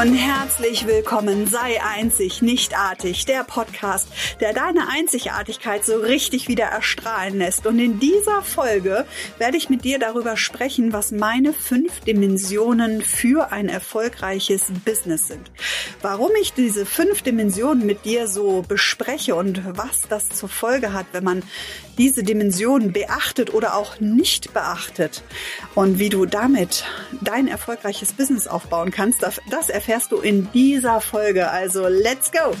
und herzlich willkommen. Sei einzig, nicht artig. Der Podcast, der deine Einzigartigkeit so richtig wieder erstrahlen lässt. Und in dieser Folge werde ich mit dir darüber sprechen, was meine fünf Dimensionen für ein erfolgreiches Business sind. Warum ich diese fünf Dimensionen mit dir so bespreche und was das zur Folge hat, wenn man diese Dimensionen beachtet oder auch nicht beachtet und wie du damit dein erfolgreiches Business aufbauen kannst, das erfährst du in dieser Folge. Also let's go!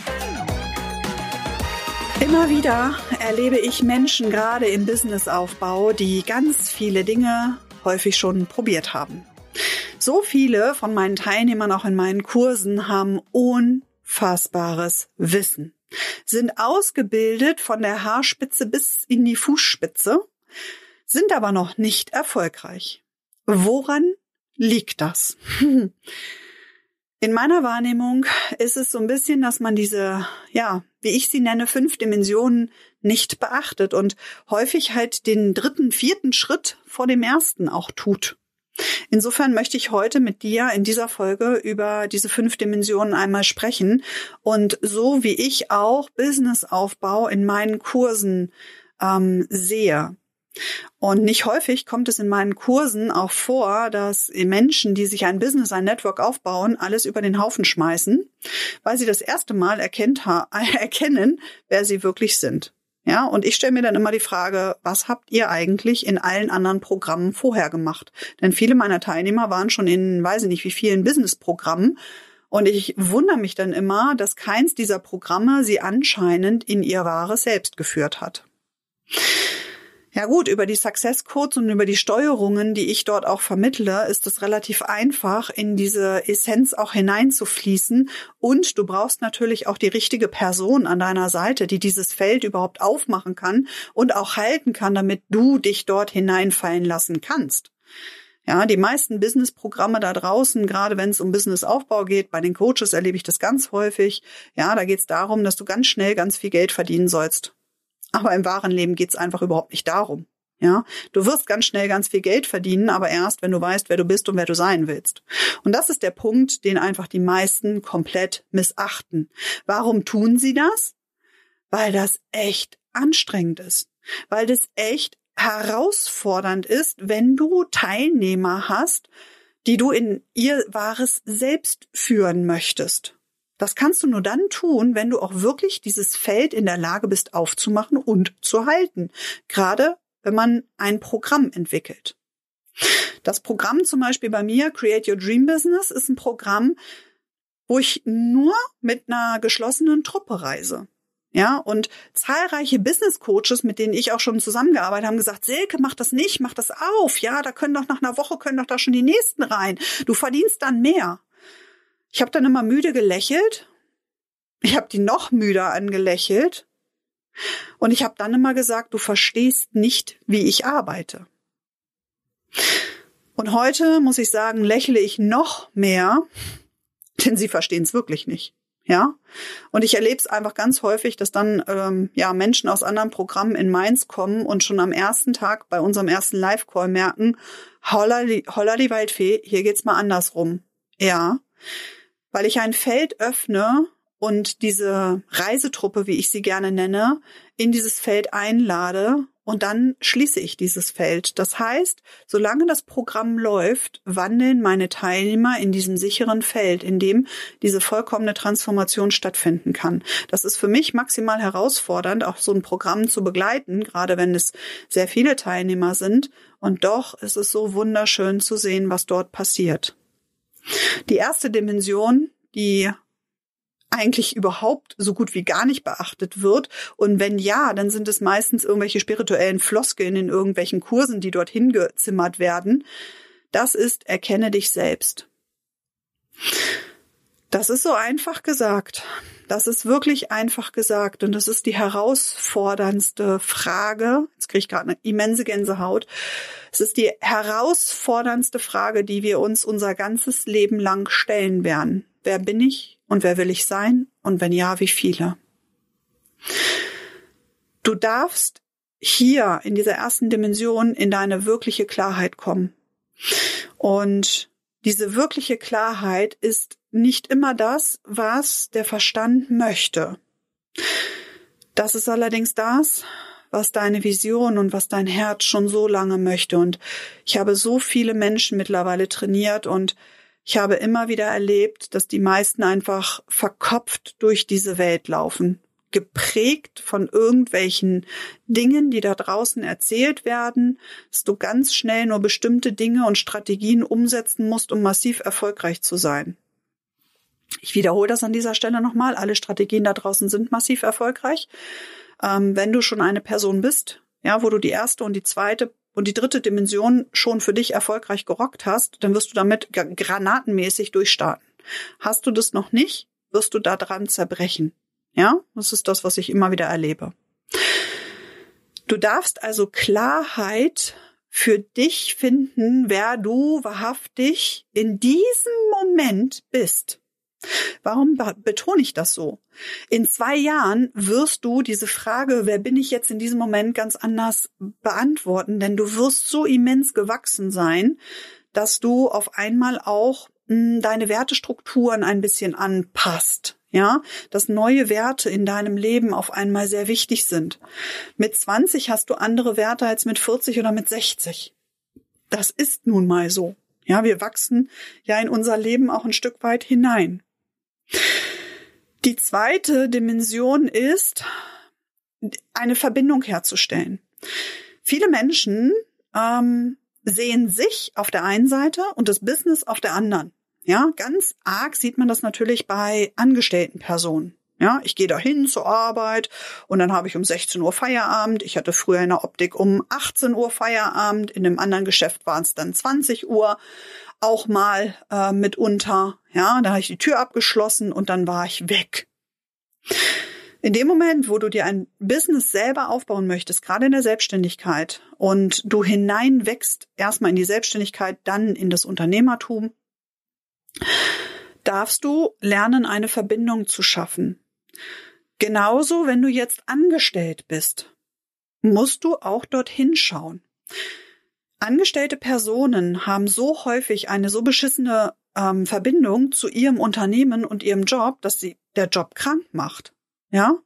Immer wieder erlebe ich Menschen gerade im Businessaufbau, die ganz viele Dinge häufig schon probiert haben. So viele von meinen Teilnehmern auch in meinen Kursen haben unfassbares Wissen sind ausgebildet von der Haarspitze bis in die Fußspitze, sind aber noch nicht erfolgreich. Woran liegt das? In meiner Wahrnehmung ist es so ein bisschen, dass man diese, ja, wie ich sie nenne, fünf Dimensionen nicht beachtet und häufig halt den dritten, vierten Schritt vor dem ersten auch tut. Insofern möchte ich heute mit dir in dieser Folge über diese fünf Dimensionen einmal sprechen und so wie ich auch Businessaufbau in meinen Kursen ähm, sehe. Und nicht häufig kommt es in meinen Kursen auch vor, dass Menschen, die sich ein Business, ein Network aufbauen, alles über den Haufen schmeißen, weil sie das erste Mal erkennt, erkennen, wer sie wirklich sind. Ja, und ich stelle mir dann immer die Frage, was habt ihr eigentlich in allen anderen Programmen vorher gemacht? Denn viele meiner Teilnehmer waren schon in, weiß ich nicht, wie vielen Business-Programmen. Und ich wundere mich dann immer, dass keins dieser Programme sie anscheinend in ihr wahres Selbst geführt hat. Ja gut, über die Success Codes und über die Steuerungen, die ich dort auch vermittle, ist es relativ einfach, in diese Essenz auch hineinzufließen. Und du brauchst natürlich auch die richtige Person an deiner Seite, die dieses Feld überhaupt aufmachen kann und auch halten kann, damit du dich dort hineinfallen lassen kannst. Ja, die meisten Business-Programme da draußen, gerade wenn es um Businessaufbau geht, bei den Coaches erlebe ich das ganz häufig. Ja, da geht es darum, dass du ganz schnell ganz viel Geld verdienen sollst. Aber im wahren Leben geht's einfach überhaupt nicht darum. Ja, du wirst ganz schnell ganz viel Geld verdienen, aber erst, wenn du weißt, wer du bist und wer du sein willst. Und das ist der Punkt, den einfach die meisten komplett missachten. Warum tun sie das? Weil das echt anstrengend ist. Weil das echt herausfordernd ist, wenn du Teilnehmer hast, die du in ihr wahres Selbst führen möchtest. Das kannst du nur dann tun, wenn du auch wirklich dieses Feld in der Lage bist aufzumachen und zu halten. Gerade wenn man ein Programm entwickelt. Das Programm zum Beispiel bei mir, Create Your Dream Business, ist ein Programm, wo ich nur mit einer geschlossenen Truppe reise. Ja, und zahlreiche Business Coaches, mit denen ich auch schon zusammengearbeitet habe, haben gesagt, Silke, mach das nicht, mach das auf. Ja, da können doch nach einer Woche können doch da schon die nächsten rein. Du verdienst dann mehr. Ich habe dann immer müde gelächelt. Ich habe die noch müder angelächelt. Und ich habe dann immer gesagt, du verstehst nicht, wie ich arbeite. Und heute muss ich sagen, lächle ich noch mehr, denn sie verstehen es wirklich nicht. Ja, und ich erlebe es einfach ganz häufig, dass dann ähm, ja Menschen aus anderen Programmen in Mainz kommen und schon am ersten Tag bei unserem ersten Live-Call merken, holla die, holla die Waldfee, hier geht's mal andersrum. Ja, weil ich ein Feld öffne und diese Reisetruppe, wie ich sie gerne nenne, in dieses Feld einlade und dann schließe ich dieses Feld. Das heißt, solange das Programm läuft, wandeln meine Teilnehmer in diesem sicheren Feld, in dem diese vollkommene Transformation stattfinden kann. Das ist für mich maximal herausfordernd, auch so ein Programm zu begleiten, gerade wenn es sehr viele Teilnehmer sind. Und doch ist es so wunderschön zu sehen, was dort passiert. Die erste Dimension, die eigentlich überhaupt so gut wie gar nicht beachtet wird. Und wenn ja, dann sind es meistens irgendwelche spirituellen Floskeln in irgendwelchen Kursen, die dorthin gezimmert werden. Das ist, erkenne dich selbst. Das ist so einfach gesagt. Das ist wirklich einfach gesagt und das ist die herausforderndste Frage. Jetzt kriege ich gerade eine immense Gänsehaut. Es ist die herausforderndste Frage, die wir uns unser ganzes Leben lang stellen werden. Wer bin ich und wer will ich sein und wenn ja, wie viele? Du darfst hier in dieser ersten Dimension in deine wirkliche Klarheit kommen. Und diese wirkliche Klarheit ist nicht immer das, was der Verstand möchte. Das ist allerdings das, was deine Vision und was dein Herz schon so lange möchte. Und ich habe so viele Menschen mittlerweile trainiert und ich habe immer wieder erlebt, dass die meisten einfach verkopft durch diese Welt laufen, geprägt von irgendwelchen Dingen, die da draußen erzählt werden, dass du ganz schnell nur bestimmte Dinge und Strategien umsetzen musst, um massiv erfolgreich zu sein. Ich wiederhole das an dieser Stelle nochmal. Alle Strategien da draußen sind massiv erfolgreich. Ähm, wenn du schon eine Person bist, ja, wo du die erste und die zweite und die dritte Dimension schon für dich erfolgreich gerockt hast, dann wirst du damit granatenmäßig durchstarten. Hast du das noch nicht, wirst du da dran zerbrechen. Ja, das ist das, was ich immer wieder erlebe. Du darfst also Klarheit für dich finden, wer du wahrhaftig in diesem Moment bist. Warum betone ich das so? In zwei Jahren wirst du diese Frage, wer bin ich jetzt in diesem Moment, ganz anders beantworten, denn du wirst so immens gewachsen sein, dass du auf einmal auch hm, deine Wertestrukturen ein bisschen anpasst. Ja, dass neue Werte in deinem Leben auf einmal sehr wichtig sind. Mit 20 hast du andere Werte als mit 40 oder mit 60. Das ist nun mal so. Ja, wir wachsen ja in unser Leben auch ein Stück weit hinein. Die zweite Dimension ist, eine Verbindung herzustellen. Viele Menschen ähm, sehen sich auf der einen Seite und das Business auf der anderen. Ja, ganz arg sieht man das natürlich bei angestellten Personen. Ja, ich gehe dahin zur Arbeit und dann habe ich um 16 Uhr Feierabend. Ich hatte früher in der Optik um 18 Uhr Feierabend. In einem anderen Geschäft waren es dann 20 Uhr auch mal äh, mitunter. Ja, da habe ich die Tür abgeschlossen und dann war ich weg. In dem Moment, wo du dir ein Business selber aufbauen möchtest, gerade in der Selbstständigkeit, und du hineinwächst erstmal in die Selbstständigkeit, dann in das Unternehmertum, darfst du lernen, eine Verbindung zu schaffen. Genauso, wenn du jetzt angestellt bist, musst du auch dorthin schauen. Angestellte Personen haben so häufig eine so beschissene ähm, Verbindung zu ihrem Unternehmen und ihrem Job, dass sie der Job krank macht. Ja,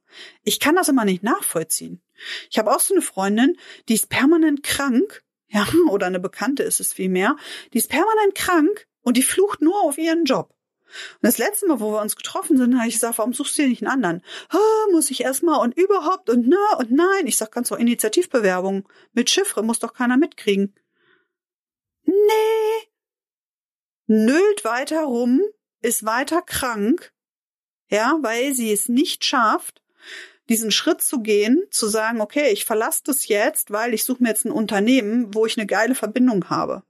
ich kann das immer nicht nachvollziehen. Ich habe auch so eine Freundin, die ist permanent krank, ja, oder eine Bekannte ist es vielmehr, die ist permanent krank und die flucht nur auf ihren Job. Und das letzte Mal, wo wir uns getroffen sind, habe ich gesagt, warum suchst du dir nicht einen anderen? Ah, muss ich erstmal und überhaupt und na und nein. Ich sag ganz so Initiativbewerbung mit Chiffre muss doch keiner mitkriegen nee, nölt weiter rum, ist weiter krank, ja, weil sie es nicht schafft, diesen Schritt zu gehen, zu sagen, okay, ich verlasse das jetzt, weil ich suche mir jetzt ein Unternehmen, wo ich eine geile Verbindung habe,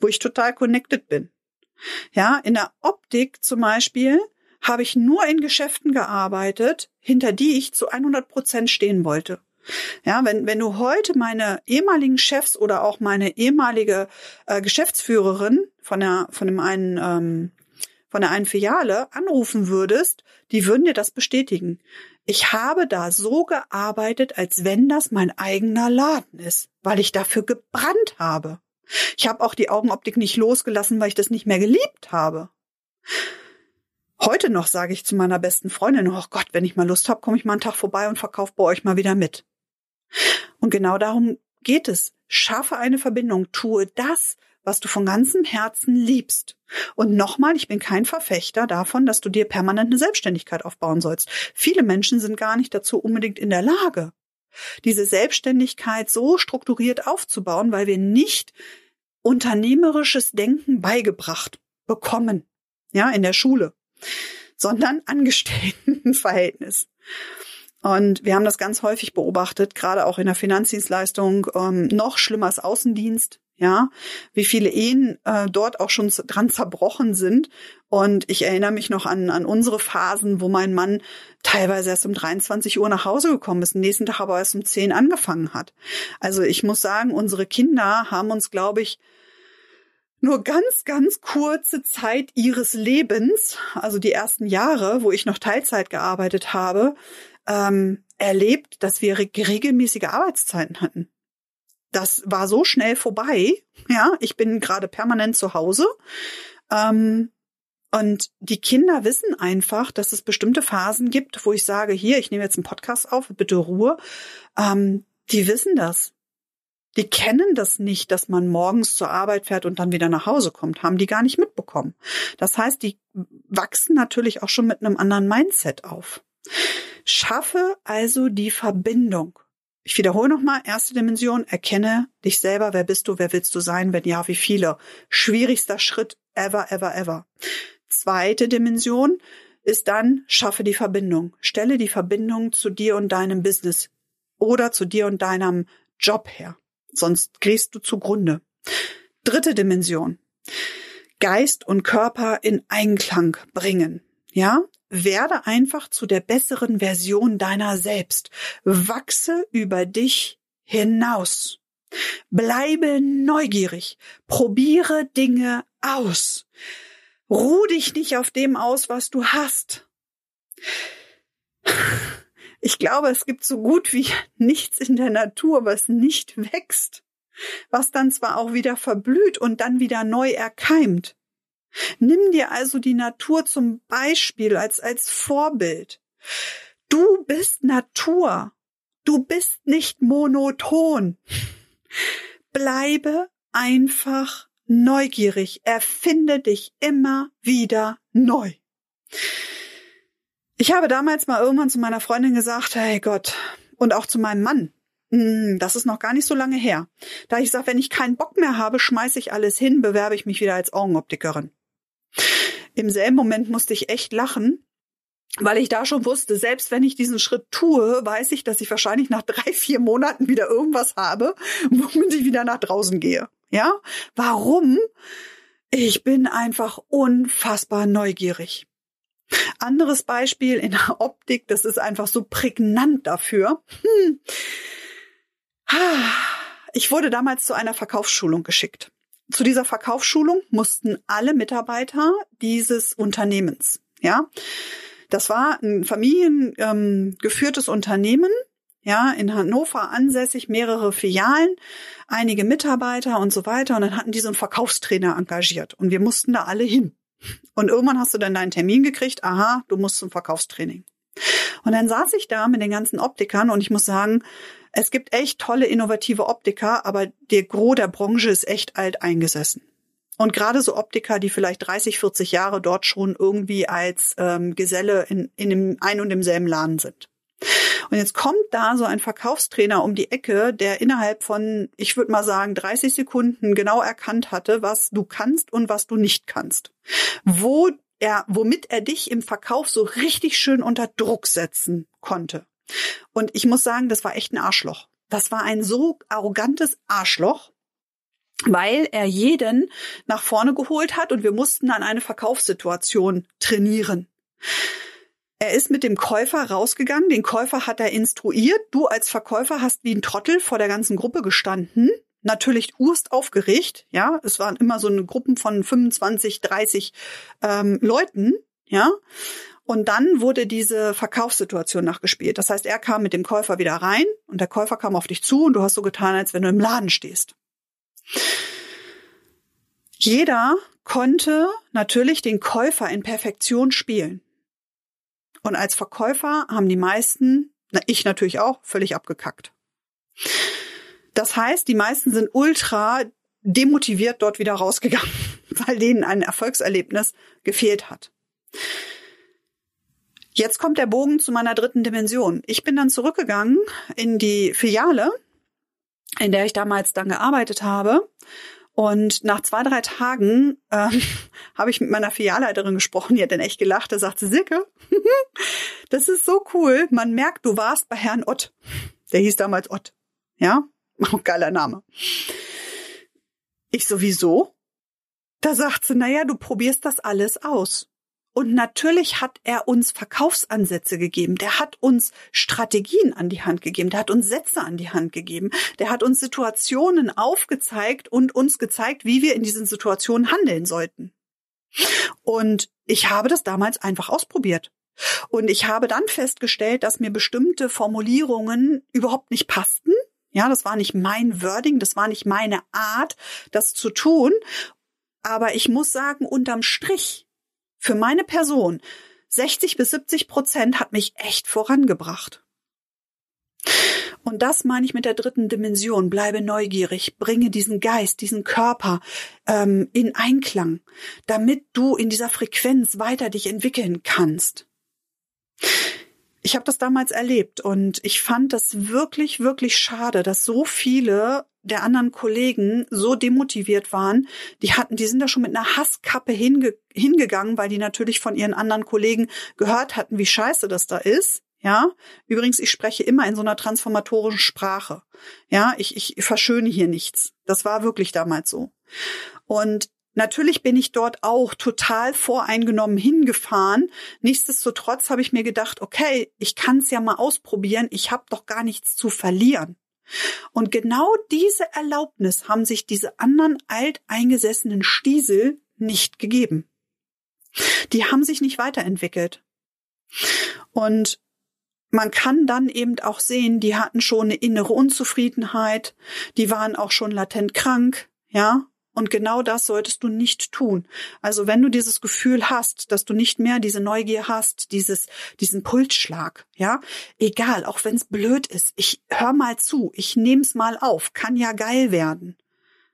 wo ich total connected bin. Ja, in der Optik zum Beispiel habe ich nur in Geschäften gearbeitet, hinter die ich zu 100 Prozent stehen wollte. Ja, wenn, wenn du heute meine ehemaligen Chefs oder auch meine ehemalige äh, Geschäftsführerin von der, von dem einen, ähm, von der einen Filiale anrufen würdest, die würden dir das bestätigen. Ich habe da so gearbeitet, als wenn das mein eigener Laden ist, weil ich dafür gebrannt habe. Ich habe auch die Augenoptik nicht losgelassen, weil ich das nicht mehr geliebt habe. Heute noch sage ich zu meiner besten Freundin, oh Gott, wenn ich mal Lust habe, komme ich mal einen Tag vorbei und verkaufe bei euch mal wieder mit. Und genau darum geht es. Schaffe eine Verbindung, tue das, was du von ganzem Herzen liebst. Und nochmal, ich bin kein Verfechter davon, dass du dir permanent eine Selbstständigkeit aufbauen sollst. Viele Menschen sind gar nicht dazu unbedingt in der Lage, diese Selbstständigkeit so strukturiert aufzubauen, weil wir nicht unternehmerisches Denken beigebracht bekommen, ja, in der Schule, sondern Angestelltenverhältnis. Und wir haben das ganz häufig beobachtet, gerade auch in der Finanzdienstleistung, ähm, noch schlimmer als Außendienst. Ja, wie viele Ehen äh, dort auch schon dran zerbrochen sind. Und ich erinnere mich noch an, an unsere Phasen, wo mein Mann teilweise erst um 23 Uhr nach Hause gekommen ist, nächsten Tag aber erst um 10 angefangen hat. Also ich muss sagen, unsere Kinder haben uns, glaube ich, nur ganz, ganz kurze Zeit ihres Lebens, also die ersten Jahre, wo ich noch Teilzeit gearbeitet habe, ähm, erlebt, dass wir regelmäßige Arbeitszeiten hatten. Das war so schnell vorbei. Ja, ich bin gerade permanent zu Hause. Ähm, Und die Kinder wissen einfach, dass es bestimmte Phasen gibt, wo ich sage, hier, ich nehme jetzt einen Podcast auf, bitte Ruhe. Ähm, die wissen das. Die kennen das nicht, dass man morgens zur Arbeit fährt und dann wieder nach Hause kommt, haben die gar nicht mitbekommen. Das heißt, die wachsen natürlich auch schon mit einem anderen Mindset auf. Schaffe also die Verbindung. Ich wiederhole nochmal, erste Dimension, erkenne dich selber, wer bist du, wer willst du sein, wenn ja, wie viele. Schwierigster Schritt ever, ever, ever. Zweite Dimension ist dann, schaffe die Verbindung. Stelle die Verbindung zu dir und deinem Business oder zu dir und deinem Job her sonst gehst du zugrunde. Dritte Dimension. Geist und Körper in Einklang bringen. Ja, werde einfach zu der besseren Version deiner selbst. Wachse über dich hinaus. Bleibe neugierig. Probiere Dinge aus. Ruh dich nicht auf dem aus, was du hast. Ich glaube, es gibt so gut wie nichts in der Natur, was nicht wächst, was dann zwar auch wieder verblüht und dann wieder neu erkeimt. Nimm dir also die Natur zum Beispiel als, als Vorbild. Du bist Natur. Du bist nicht monoton. Bleibe einfach neugierig. Erfinde dich immer wieder neu. Ich habe damals mal irgendwann zu meiner Freundin gesagt, hey Gott, und auch zu meinem Mann, hm, das ist noch gar nicht so lange her. Da ich sage, wenn ich keinen Bock mehr habe, schmeiße ich alles hin, bewerbe ich mich wieder als Augenoptikerin. Im selben Moment musste ich echt lachen, weil ich da schon wusste, selbst wenn ich diesen Schritt tue, weiß ich, dass ich wahrscheinlich nach drei, vier Monaten wieder irgendwas habe, womit ich wieder nach draußen gehe. Ja? Warum? Ich bin einfach unfassbar neugierig. Anderes Beispiel in der Optik, das ist einfach so prägnant dafür. Hm. Ich wurde damals zu einer Verkaufsschulung geschickt. Zu dieser Verkaufsschulung mussten alle Mitarbeiter dieses Unternehmens, ja. Das war ein familiengeführtes ähm, Unternehmen, ja, in Hannover ansässig, mehrere Filialen, einige Mitarbeiter und so weiter. Und dann hatten die so einen Verkaufstrainer engagiert und wir mussten da alle hin. Und irgendwann hast du dann deinen Termin gekriegt, aha, du musst zum Verkaufstraining. Und dann saß ich da mit den ganzen Optikern und ich muss sagen, es gibt echt tolle, innovative Optiker, aber der Gros der Branche ist echt alt eingesessen. Und gerade so Optiker, die vielleicht 30, 40 Jahre dort schon irgendwie als ähm, Geselle in, in dem ein und demselben Laden sind. Und jetzt kommt da so ein Verkaufstrainer um die Ecke, der innerhalb von, ich würde mal sagen, 30 Sekunden genau erkannt hatte, was du kannst und was du nicht kannst. Wo er, womit er dich im Verkauf so richtig schön unter Druck setzen konnte. Und ich muss sagen, das war echt ein Arschloch. Das war ein so arrogantes Arschloch, weil er jeden nach vorne geholt hat und wir mussten dann eine Verkaufssituation trainieren. Er ist mit dem Käufer rausgegangen, den Käufer hat er instruiert. Du als Verkäufer hast wie ein Trottel vor der ganzen Gruppe gestanden. Natürlich urst aufgeregt, ja. Es waren immer so eine Gruppen von 25, 30 ähm, Leuten, ja. Und dann wurde diese Verkaufssituation nachgespielt. Das heißt, er kam mit dem Käufer wieder rein und der Käufer kam auf dich zu und du hast so getan, als wenn du im Laden stehst. Jeder konnte natürlich den Käufer in Perfektion spielen. Und als Verkäufer haben die meisten, na, ich natürlich auch, völlig abgekackt. Das heißt, die meisten sind ultra demotiviert dort wieder rausgegangen, weil denen ein Erfolgserlebnis gefehlt hat. Jetzt kommt der Bogen zu meiner dritten Dimension. Ich bin dann zurückgegangen in die Filiale, in der ich damals dann gearbeitet habe und nach zwei, drei Tagen ähm, habe ich mit meiner Filialleiterin gesprochen, die hat dann echt gelacht, da sagte Silke, das ist so cool, man merkt, du warst bei Herrn Ott. Der hieß damals Ott. Ja, auch geiler Name. Ich sowieso. Da sagt sie, naja, du probierst das alles aus. Und natürlich hat er uns Verkaufsansätze gegeben. Der hat uns Strategien an die Hand gegeben. Der hat uns Sätze an die Hand gegeben. Der hat uns Situationen aufgezeigt und uns gezeigt, wie wir in diesen Situationen handeln sollten. Und ich habe das damals einfach ausprobiert. Und ich habe dann festgestellt, dass mir bestimmte Formulierungen überhaupt nicht passten. Ja, das war nicht mein Wording, das war nicht meine Art, das zu tun. Aber ich muss sagen, unterm Strich für meine Person 60 bis 70 Prozent hat mich echt vorangebracht. Und das meine ich mit der dritten Dimension. Bleibe neugierig, bringe diesen Geist, diesen Körper ähm, in Einklang, damit du in dieser Frequenz weiter dich entwickeln kannst. Ich habe das damals erlebt und ich fand das wirklich, wirklich schade, dass so viele der anderen Kollegen so demotiviert waren. Die hatten, die sind da schon mit einer Hasskappe hinge hingegangen, weil die natürlich von ihren anderen Kollegen gehört hatten, wie scheiße das da ist. Ja, übrigens, ich spreche immer in so einer transformatorischen Sprache. Ja, ich, ich verschöne hier nichts. Das war wirklich damals so. Und natürlich bin ich dort auch total voreingenommen hingefahren. Nichtsdestotrotz habe ich mir gedacht, okay, ich kann es ja mal ausprobieren. Ich habe doch gar nichts zu verlieren. Und genau diese Erlaubnis haben sich diese anderen alteingesessenen Stiesel nicht gegeben. Die haben sich nicht weiterentwickelt. Und man kann dann eben auch sehen, die hatten schon eine innere Unzufriedenheit, die waren auch schon latent krank, ja. Und genau das solltest du nicht tun. Also wenn du dieses Gefühl hast, dass du nicht mehr diese Neugier hast, dieses, diesen Pulsschlag, ja, egal, auch wenn es blöd ist, ich hör mal zu, ich nehm's mal auf, kann ja geil werden,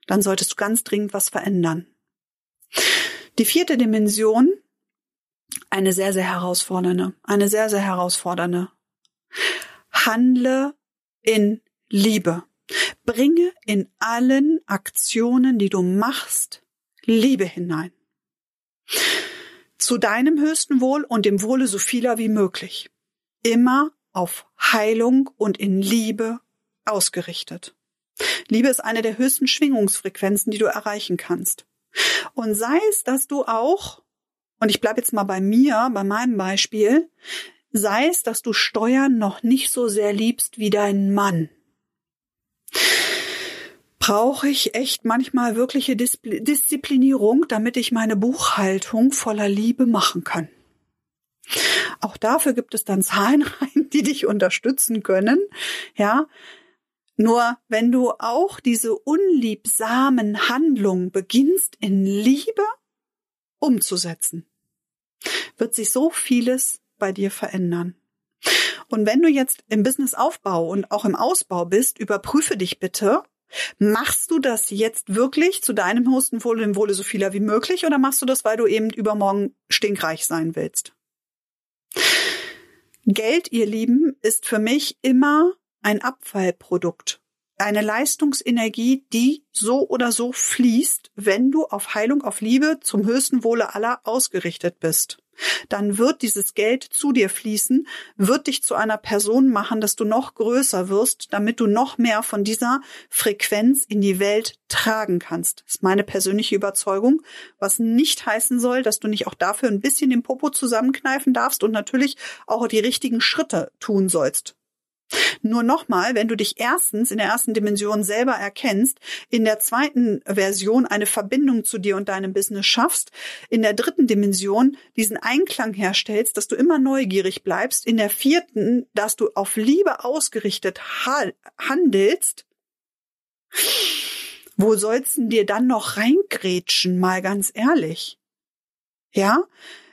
dann solltest du ganz dringend was verändern. Die vierte Dimension, eine sehr, sehr herausfordernde, eine sehr, sehr herausfordernde Handle in Liebe. Bringe in allen Aktionen, die du machst, Liebe hinein. Zu deinem höchsten Wohl und dem Wohle so vieler wie möglich. Immer auf Heilung und in Liebe ausgerichtet. Liebe ist eine der höchsten Schwingungsfrequenzen, die du erreichen kannst. Und sei es, dass du auch, und ich bleibe jetzt mal bei mir, bei meinem Beispiel, sei es, dass du Steuern noch nicht so sehr liebst wie dein Mann. Brauche ich echt manchmal wirkliche Disziplinierung, damit ich meine Buchhaltung voller Liebe machen kann. Auch dafür gibt es dann Zahlen rein, die dich unterstützen können. Ja. Nur wenn du auch diese unliebsamen Handlungen beginnst in Liebe umzusetzen, wird sich so vieles bei dir verändern. Und wenn du jetzt im Businessaufbau und auch im Ausbau bist, überprüfe dich bitte. Machst du das jetzt wirklich zu deinem höchsten Wohle, dem Wohle so vieler wie möglich, oder machst du das, weil du eben übermorgen stinkreich sein willst? Geld, ihr Lieben, ist für mich immer ein Abfallprodukt. Eine Leistungsenergie, die so oder so fließt, wenn du auf Heilung, auf Liebe zum höchsten Wohle aller ausgerichtet bist dann wird dieses Geld zu dir fließen, wird dich zu einer Person machen, dass du noch größer wirst, damit du noch mehr von dieser Frequenz in die Welt tragen kannst. Das ist meine persönliche Überzeugung, was nicht heißen soll, dass du nicht auch dafür ein bisschen den Popo zusammenkneifen darfst und natürlich auch die richtigen Schritte tun sollst. Nur nochmal, wenn du dich erstens in der ersten Dimension selber erkennst, in der zweiten Version eine Verbindung zu dir und deinem Business schaffst, in der dritten Dimension diesen Einklang herstellst, dass du immer neugierig bleibst, in der vierten, dass du auf Liebe ausgerichtet handelst, wo sollst du dir dann noch reingrätschen, mal ganz ehrlich? Ja?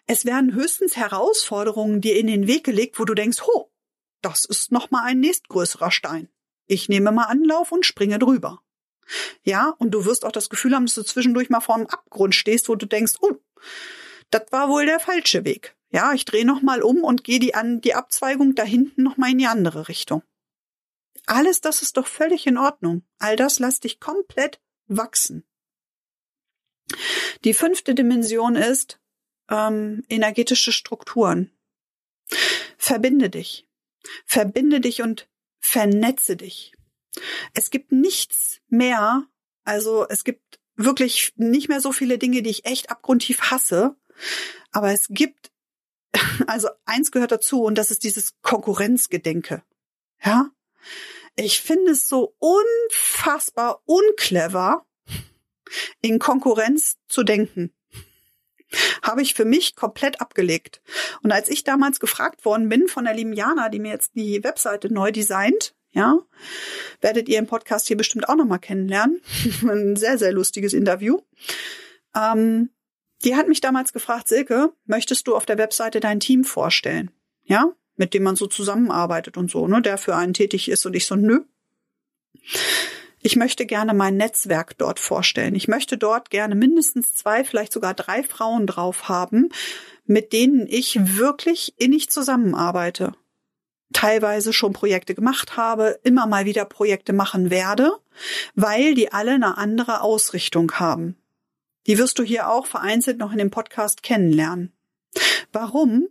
Es werden höchstens Herausforderungen dir in den Weg gelegt, wo du denkst, ho, das ist noch mal ein nächstgrößerer Stein. Ich nehme mal Anlauf und springe drüber. Ja, und du wirst auch das Gefühl haben, dass du zwischendurch mal vor einem Abgrund stehst, wo du denkst, oh, das war wohl der falsche Weg. Ja, ich drehe noch mal um und gehe die an die Abzweigung da hinten noch mal in die andere Richtung. Alles das ist doch völlig in Ordnung. All das lässt dich komplett wachsen. Die fünfte Dimension ist ähm, energetische Strukturen. Verbinde dich. Verbinde dich und vernetze dich. Es gibt nichts mehr, also es gibt wirklich nicht mehr so viele Dinge, die ich echt abgrundtief hasse, aber es gibt, also eins gehört dazu und das ist dieses Konkurrenzgedenke. Ja? Ich finde es so unfassbar unclever, in Konkurrenz zu denken habe ich für mich komplett abgelegt. Und als ich damals gefragt worden bin von der lieben Jana, die mir jetzt die Webseite neu designt, ja, werdet ihr im Podcast hier bestimmt auch nochmal kennenlernen. Ein sehr, sehr lustiges Interview. Ähm, Die hat mich damals gefragt, Silke, möchtest du auf der Webseite dein Team vorstellen? Ja, mit dem man so zusammenarbeitet und so, ne, der für einen tätig ist und ich so, nö. Ich möchte gerne mein Netzwerk dort vorstellen. Ich möchte dort gerne mindestens zwei, vielleicht sogar drei Frauen drauf haben, mit denen ich wirklich innig zusammenarbeite. Teilweise schon Projekte gemacht habe, immer mal wieder Projekte machen werde, weil die alle eine andere Ausrichtung haben. Die wirst du hier auch vereinzelt noch in dem Podcast kennenlernen. Warum?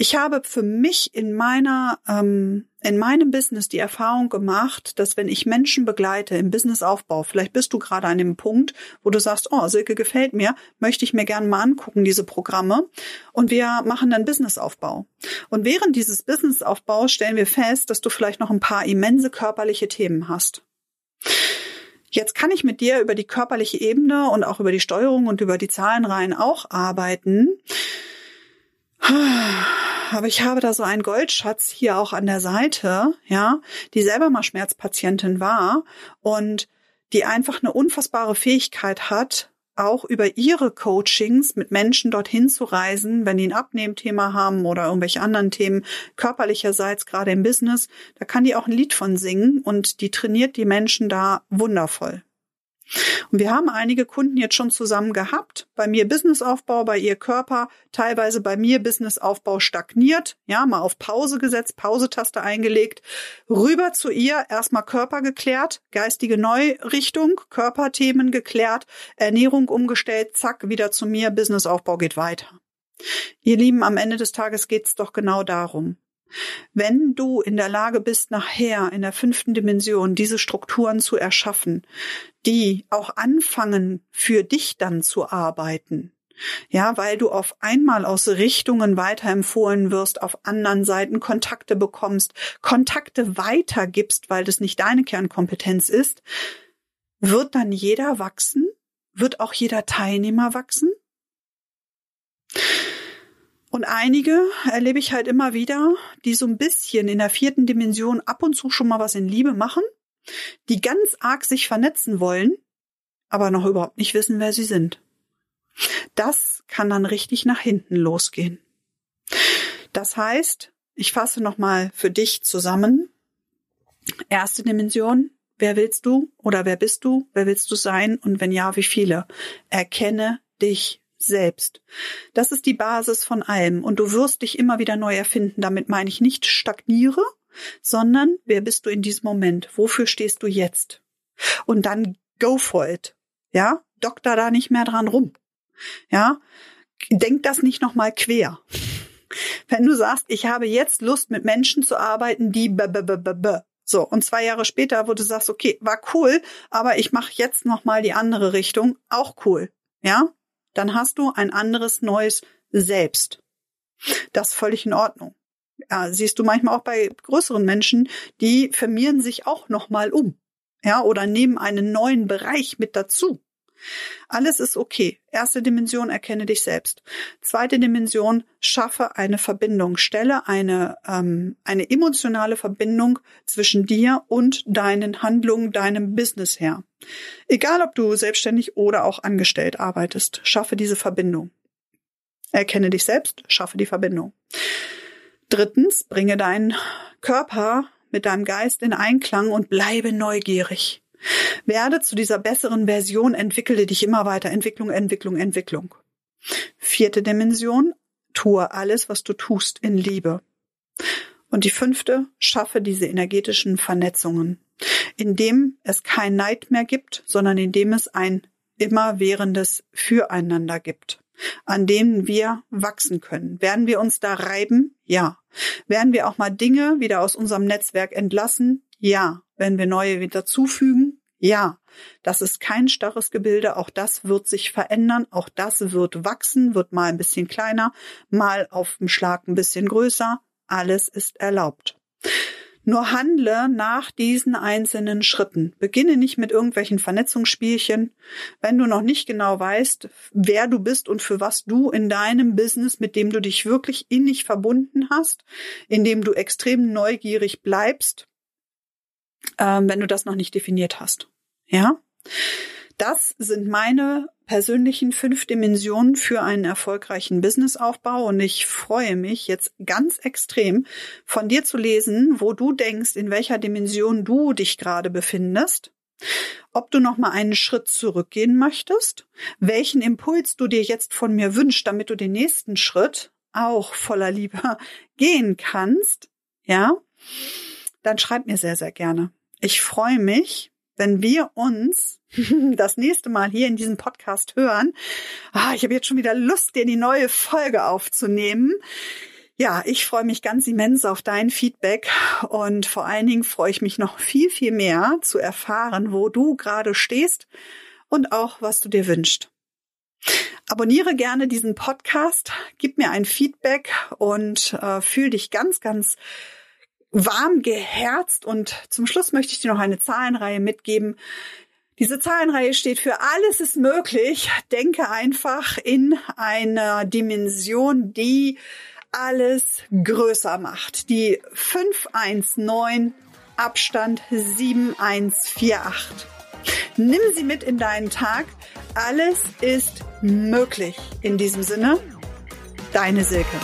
Ich habe für mich in meiner ähm, in meinem Business die Erfahrung gemacht, dass wenn ich Menschen begleite im Businessaufbau, vielleicht bist du gerade an dem Punkt, wo du sagst, oh, Silke gefällt mir, möchte ich mir gerne mal angucken, diese Programme. Und wir machen dann Businessaufbau. Und während dieses Businessaufbaus stellen wir fest, dass du vielleicht noch ein paar immense körperliche Themen hast. Jetzt kann ich mit dir über die körperliche Ebene und auch über die Steuerung und über die Zahlenreihen auch arbeiten. Aber ich habe da so einen Goldschatz hier auch an der Seite, ja, die selber mal Schmerzpatientin war und die einfach eine unfassbare Fähigkeit hat, auch über ihre Coachings mit Menschen dorthin zu reisen, wenn die ein Abnehmthema haben oder irgendwelche anderen Themen, körperlicherseits, gerade im Business, da kann die auch ein Lied von singen und die trainiert die Menschen da wundervoll. Und wir haben einige Kunden jetzt schon zusammen gehabt. Bei mir Businessaufbau, bei ihr Körper, teilweise bei mir Businessaufbau stagniert. Ja, mal auf Pause gesetzt, Pausetaste eingelegt. Rüber zu ihr, erstmal Körper geklärt, geistige Neurichtung, Körperthemen geklärt, Ernährung umgestellt, zack, wieder zu mir, Businessaufbau geht weiter. Ihr Lieben, am Ende des Tages geht's doch genau darum. Wenn du in der Lage bist, nachher in der fünften Dimension diese Strukturen zu erschaffen, die auch anfangen, für dich dann zu arbeiten, ja, weil du auf einmal aus Richtungen weiterempfohlen wirst, auf anderen Seiten Kontakte bekommst, Kontakte weitergibst, weil das nicht deine Kernkompetenz ist, wird dann jeder wachsen? Wird auch jeder Teilnehmer wachsen? Und einige erlebe ich halt immer wieder, die so ein bisschen in der vierten Dimension ab und zu schon mal was in Liebe machen, die ganz arg sich vernetzen wollen, aber noch überhaupt nicht wissen, wer sie sind. Das kann dann richtig nach hinten losgehen. Das heißt, ich fasse nochmal für dich zusammen. Erste Dimension, wer willst du oder wer bist du, wer willst du sein und wenn ja, wie viele? Erkenne dich selbst. Das ist die Basis von allem und du wirst dich immer wieder neu erfinden. Damit meine ich nicht stagniere, sondern wer bist du in diesem Moment? Wofür stehst du jetzt? Und dann go for it. Ja, doktor da nicht mehr dran rum. Ja, denk das nicht nochmal quer. Wenn du sagst, ich habe jetzt Lust, mit Menschen zu arbeiten, die b -b -b -b -b. so und zwei Jahre später, wo du sagst, okay, war cool, aber ich mache jetzt nochmal die andere Richtung, auch cool. Ja, dann hast du ein anderes neues Selbst. Das ist völlig in Ordnung. Ja, siehst du manchmal auch bei größeren Menschen, die firmieren sich auch nochmal um. Ja, oder nehmen einen neuen Bereich mit dazu. Alles ist okay. Erste Dimension, erkenne dich selbst. Zweite Dimension, schaffe eine Verbindung. Stelle eine, ähm, eine emotionale Verbindung zwischen dir und deinen Handlungen, deinem Business her. Egal, ob du selbstständig oder auch angestellt arbeitest, schaffe diese Verbindung. Erkenne dich selbst, schaffe die Verbindung. Drittens, bringe deinen Körper mit deinem Geist in Einklang und bleibe neugierig. Werde zu dieser besseren Version, entwickle dich immer weiter. Entwicklung, Entwicklung, Entwicklung. Vierte Dimension, tue alles, was du tust, in Liebe. Und die fünfte, schaffe diese energetischen Vernetzungen, indem es kein Neid mehr gibt, sondern indem es ein immerwährendes Füreinander gibt, an dem wir wachsen können. Werden wir uns da reiben? Ja. Werden wir auch mal Dinge wieder aus unserem Netzwerk entlassen? Ja. Wenn wir neue wieder zufügen? Ja. Das ist kein starres Gebilde. Auch das wird sich verändern. Auch das wird wachsen, wird mal ein bisschen kleiner, mal auf dem Schlag ein bisschen größer. Alles ist erlaubt. Nur handle nach diesen einzelnen Schritten. Beginne nicht mit irgendwelchen Vernetzungsspielchen. Wenn du noch nicht genau weißt, wer du bist und für was du in deinem Business, mit dem du dich wirklich innig verbunden hast, in dem du extrem neugierig bleibst, ähm, wenn du das noch nicht definiert hast. Ja? Das sind meine persönlichen fünf Dimensionen für einen erfolgreichen Businessaufbau und ich freue mich jetzt ganz extrem von dir zu lesen, wo du denkst, in welcher Dimension du dich gerade befindest. Ob du noch mal einen Schritt zurückgehen möchtest, welchen Impuls du dir jetzt von mir wünschst, damit du den nächsten Schritt auch voller Liebe gehen kannst, ja, dann schreib mir sehr, sehr gerne. Ich freue mich, wenn wir uns das nächste Mal hier in diesem Podcast hören. Ah, ich habe jetzt schon wieder Lust, dir die neue Folge aufzunehmen. Ja, ich freue mich ganz immens auf dein Feedback und vor allen Dingen freue ich mich noch viel, viel mehr zu erfahren, wo du gerade stehst und auch, was du dir wünschst. Abonniere gerne diesen Podcast, gib mir ein Feedback und äh, fühl dich ganz, ganz warm geherzt. Und zum Schluss möchte ich dir noch eine Zahlenreihe mitgeben. Diese Zahlenreihe steht für alles ist möglich. Denke einfach in einer Dimension, die alles größer macht. Die 519 Abstand 7148. Nimm sie mit in deinen Tag. Alles ist möglich. In diesem Sinne, deine Silke.